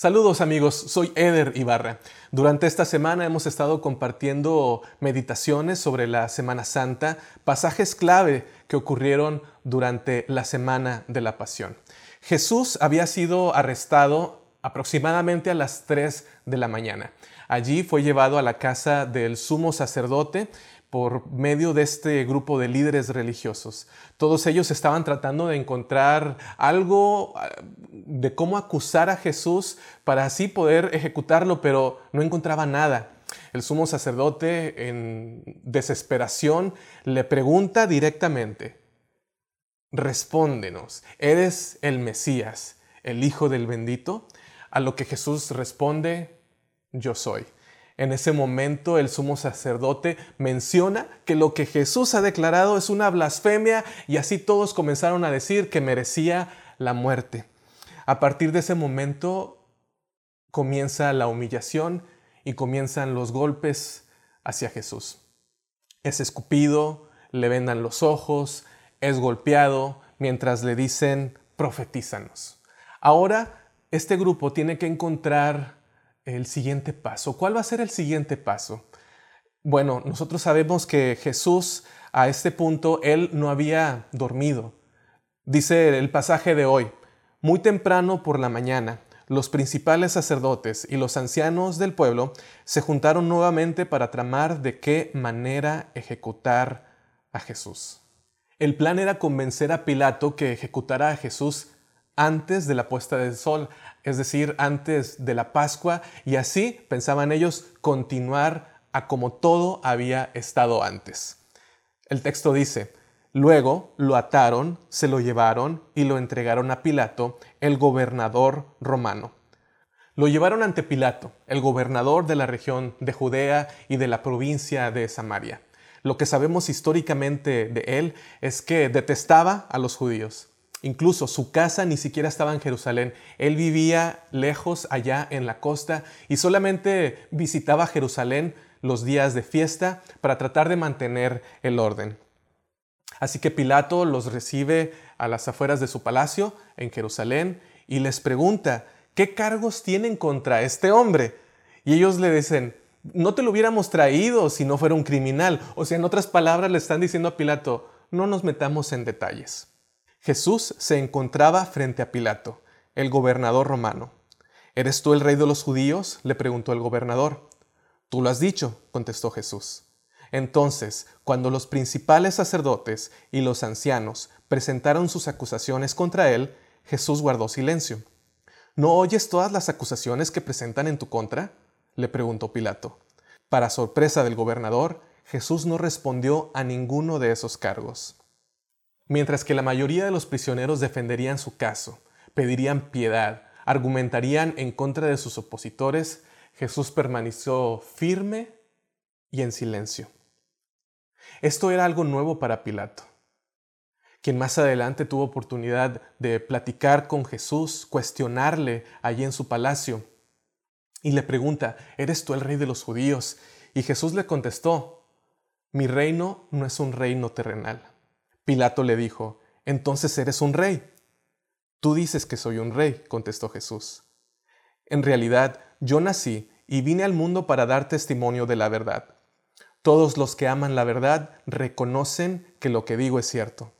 Saludos amigos, soy Eder Ibarra. Durante esta semana hemos estado compartiendo meditaciones sobre la Semana Santa, pasajes clave que ocurrieron durante la Semana de la Pasión. Jesús había sido arrestado aproximadamente a las 3 de la mañana. Allí fue llevado a la casa del sumo sacerdote por medio de este grupo de líderes religiosos. Todos ellos estaban tratando de encontrar algo ah, de cómo acusar a Jesús para así poder ejecutarlo, pero no encontraba nada. El sumo sacerdote en desesperación le pregunta directamente, respóndenos, ¿eres el Mesías, el Hijo del bendito? A lo que Jesús responde, yo soy. En ese momento el sumo sacerdote menciona que lo que Jesús ha declarado es una blasfemia y así todos comenzaron a decir que merecía la muerte. A partir de ese momento comienza la humillación y comienzan los golpes hacia Jesús. Es escupido, le vendan los ojos, es golpeado, mientras le dicen, profetízanos. Ahora, este grupo tiene que encontrar el siguiente paso. ¿Cuál va a ser el siguiente paso? Bueno, nosotros sabemos que Jesús a este punto, él no había dormido. Dice el pasaje de hoy, muy temprano por la mañana, los principales sacerdotes y los ancianos del pueblo se juntaron nuevamente para tramar de qué manera ejecutar a Jesús. El plan era convencer a Pilato que ejecutara a Jesús antes de la puesta del sol, es decir, antes de la Pascua, y así, pensaban ellos, continuar a como todo había estado antes. El texto dice, luego lo ataron, se lo llevaron y lo entregaron a Pilato, el gobernador romano. Lo llevaron ante Pilato, el gobernador de la región de Judea y de la provincia de Samaria. Lo que sabemos históricamente de él es que detestaba a los judíos. Incluso su casa ni siquiera estaba en Jerusalén. Él vivía lejos allá en la costa y solamente visitaba Jerusalén los días de fiesta para tratar de mantener el orden. Así que Pilato los recibe a las afueras de su palacio en Jerusalén y les pregunta, ¿qué cargos tienen contra este hombre? Y ellos le dicen, no te lo hubiéramos traído si no fuera un criminal. O sea, en otras palabras le están diciendo a Pilato, no nos metamos en detalles. Jesús se encontraba frente a Pilato, el gobernador romano. ¿Eres tú el rey de los judíos? le preguntó el gobernador. Tú lo has dicho, contestó Jesús. Entonces, cuando los principales sacerdotes y los ancianos presentaron sus acusaciones contra él, Jesús guardó silencio. ¿No oyes todas las acusaciones que presentan en tu contra? le preguntó Pilato. Para sorpresa del gobernador, Jesús no respondió a ninguno de esos cargos. Mientras que la mayoría de los prisioneros defenderían su caso, pedirían piedad, argumentarían en contra de sus opositores, Jesús permaneció firme y en silencio. Esto era algo nuevo para Pilato, quien más adelante tuvo oportunidad de platicar con Jesús, cuestionarle allí en su palacio, y le pregunta, ¿eres tú el rey de los judíos? Y Jesús le contestó, mi reino no es un reino terrenal. Pilato le dijo, Entonces eres un rey. Tú dices que soy un rey, contestó Jesús. En realidad, yo nací y vine al mundo para dar testimonio de la verdad. Todos los que aman la verdad reconocen que lo que digo es cierto.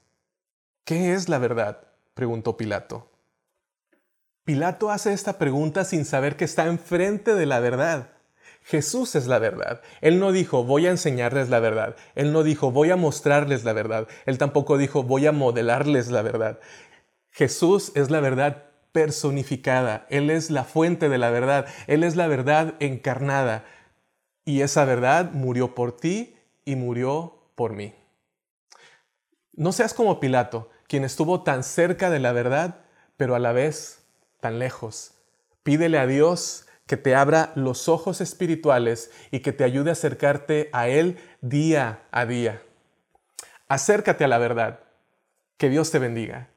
¿Qué es la verdad? preguntó Pilato. Pilato hace esta pregunta sin saber que está enfrente de la verdad. Jesús es la verdad. Él no dijo, voy a enseñarles la verdad. Él no dijo, voy a mostrarles la verdad. Él tampoco dijo, voy a modelarles la verdad. Jesús es la verdad personificada. Él es la fuente de la verdad. Él es la verdad encarnada. Y esa verdad murió por ti y murió por mí. No seas como Pilato, quien estuvo tan cerca de la verdad, pero a la vez tan lejos. Pídele a Dios que te abra los ojos espirituales y que te ayude a acercarte a Él día a día. Acércate a la verdad. Que Dios te bendiga.